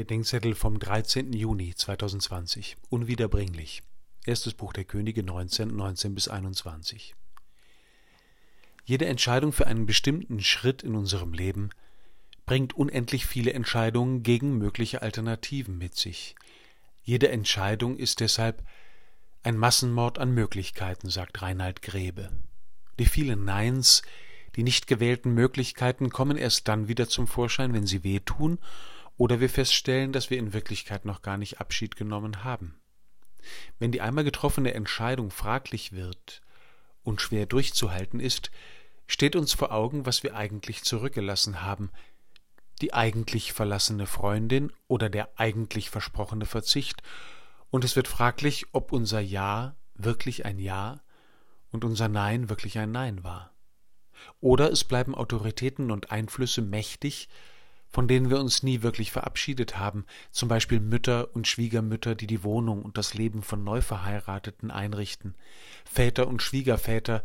Bedenkzettel vom 13. Juni 2020. Unwiederbringlich. Erstes Buch der Könige 19, 19 bis 21. Jede Entscheidung für einen bestimmten Schritt in unserem Leben bringt unendlich viele Entscheidungen gegen mögliche Alternativen mit sich. Jede Entscheidung ist deshalb ein Massenmord an Möglichkeiten, sagt Reinhard Grebe. Die vielen Neins, die nicht gewählten Möglichkeiten kommen erst dann wieder zum Vorschein, wenn sie wehtun oder wir feststellen, dass wir in Wirklichkeit noch gar nicht Abschied genommen haben. Wenn die einmal getroffene Entscheidung fraglich wird und schwer durchzuhalten ist, steht uns vor Augen, was wir eigentlich zurückgelassen haben, die eigentlich verlassene Freundin oder der eigentlich versprochene Verzicht, und es wird fraglich, ob unser Ja wirklich ein Ja und unser Nein wirklich ein Nein war. Oder es bleiben Autoritäten und Einflüsse mächtig, von denen wir uns nie wirklich verabschiedet haben, zum Beispiel Mütter und Schwiegermütter, die die Wohnung und das Leben von Neuverheirateten einrichten, Väter und Schwiegerväter,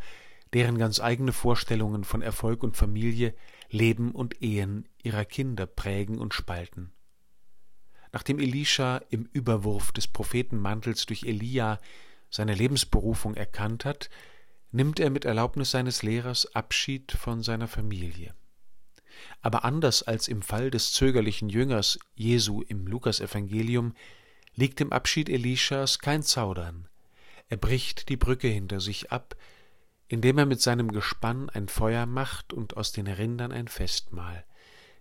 deren ganz eigene Vorstellungen von Erfolg und Familie, Leben und Ehen ihrer Kinder prägen und spalten. Nachdem Elisha im Überwurf des Prophetenmantels durch Elia seine Lebensberufung erkannt hat, nimmt er mit Erlaubnis seines Lehrers Abschied von seiner Familie. Aber anders als im Fall des zögerlichen Jüngers Jesu im Lukasevangelium liegt im Abschied Elishas kein Zaudern. Er bricht die Brücke hinter sich ab, indem er mit seinem Gespann ein Feuer macht und aus den Rindern ein Festmahl.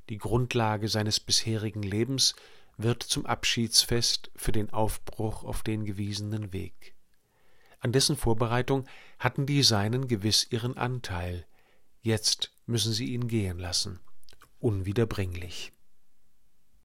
Die Grundlage seines bisherigen Lebens wird zum Abschiedsfest für den Aufbruch auf den gewiesenen Weg. An dessen Vorbereitung hatten die Seinen gewiss ihren Anteil. Jetzt müssen sie ihn gehen lassen. Unwiederbringlich